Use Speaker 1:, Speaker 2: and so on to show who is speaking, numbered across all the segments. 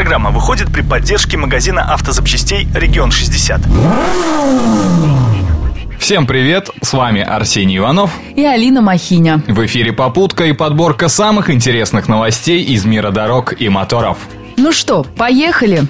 Speaker 1: Программа выходит при поддержке магазина автозапчастей «Регион 60».
Speaker 2: Всем привет, с вами Арсений Иванов
Speaker 3: и Алина Махиня.
Speaker 2: В эфире «Попутка» и подборка самых интересных новостей из мира дорог и моторов.
Speaker 3: Ну что, поехали!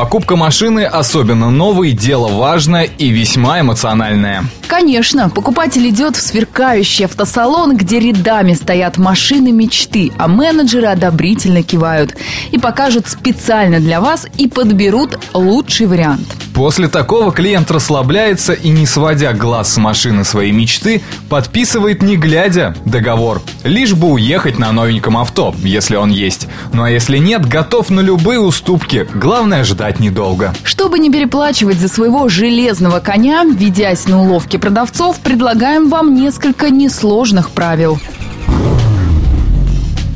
Speaker 2: Покупка машины, особенно новой, дело важное и весьма эмоциональное.
Speaker 3: Конечно, покупатель идет в сверкающий автосалон, где рядами стоят машины мечты, а менеджеры одобрительно кивают и покажут специально для вас и подберут лучший вариант.
Speaker 2: После такого клиент расслабляется и, не сводя глаз с машины своей мечты, подписывает не глядя договор. Лишь бы уехать на новеньком авто, если он есть. Ну а если нет, готов на любые уступки. Главное ждать недолго.
Speaker 3: Чтобы не переплачивать за своего железного коня, ведясь на уловки продавцов, предлагаем вам несколько несложных правил.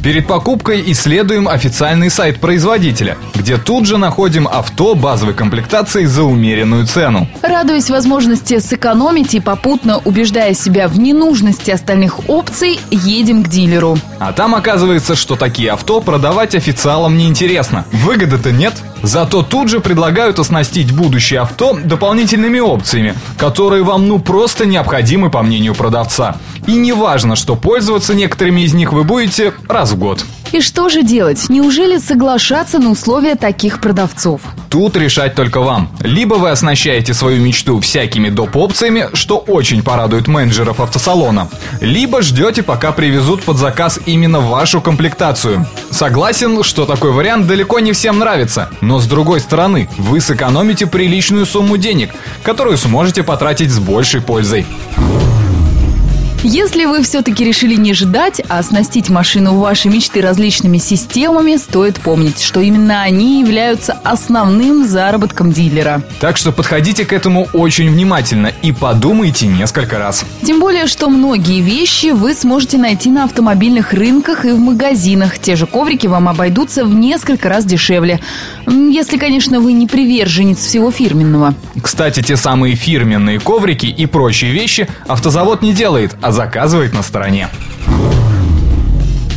Speaker 2: Перед покупкой исследуем официальный сайт производителя, где тут же находим авто базовой комплектации за умеренную цену.
Speaker 3: Радуясь возможности сэкономить и попутно убеждая себя в ненужности остальных опций, едем к дилеру.
Speaker 2: А там оказывается, что такие авто продавать официалам неинтересно. Выгоды-то нет. Зато тут же предлагают оснастить будущее авто дополнительными опциями, которые вам ну просто необходимы по мнению продавца. И не важно, что пользоваться некоторыми из них вы будете раз в год.
Speaker 3: И что же делать? Неужели соглашаться на условия таких продавцов?
Speaker 2: Тут решать только вам. Либо вы оснащаете свою мечту всякими доп. опциями, что очень порадует менеджеров автосалона, либо ждете, пока привезут под заказ именно вашу комплектацию. Согласен, что такой вариант далеко не всем нравится, но с другой стороны, вы сэкономите приличную сумму денег, которую сможете потратить с большей пользой.
Speaker 3: Если вы все-таки решили не ждать, а оснастить машину вашей мечты различными системами, стоит помнить, что именно они являются основным заработком дилера.
Speaker 2: Так что подходите к этому очень внимательно и подумайте несколько раз.
Speaker 3: Тем более, что многие вещи вы сможете найти на автомобильных рынках и в магазинах. Те же коврики вам обойдутся в несколько раз дешевле. Если, конечно, вы не приверженец всего фирменного.
Speaker 2: Кстати, те самые фирменные коврики и прочие вещи автозавод не делает, а заказывает на стороне.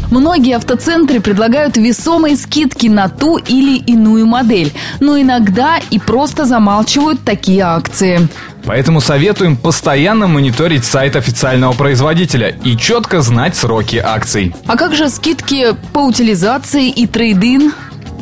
Speaker 3: Многие автоцентры предлагают весомые скидки на ту или иную модель, но иногда и просто замалчивают такие акции.
Speaker 2: Поэтому советуем постоянно мониторить сайт официального производителя и четко знать сроки акций.
Speaker 3: А как же скидки по утилизации и трейдин?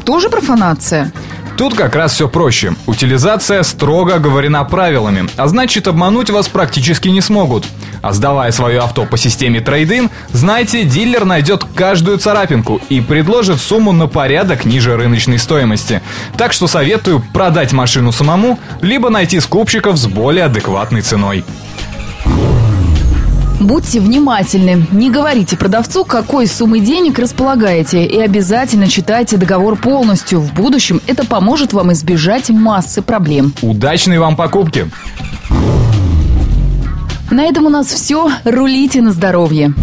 Speaker 3: Тоже профанация?
Speaker 2: Тут как раз все проще. Утилизация строго оговорена правилами, а значит обмануть вас практически не смогут. А сдавая свое авто по системе трейдин, знайте, дилер найдет каждую царапинку и предложит сумму на порядок ниже рыночной стоимости. Так что советую продать машину самому, либо найти скупщиков с более адекватной ценой.
Speaker 3: Будьте внимательны. Не говорите продавцу, какой суммы денег располагаете. И обязательно читайте договор полностью. В будущем это поможет вам избежать массы проблем.
Speaker 2: Удачной вам покупки!
Speaker 3: На этом у нас все. Рулите на здоровье.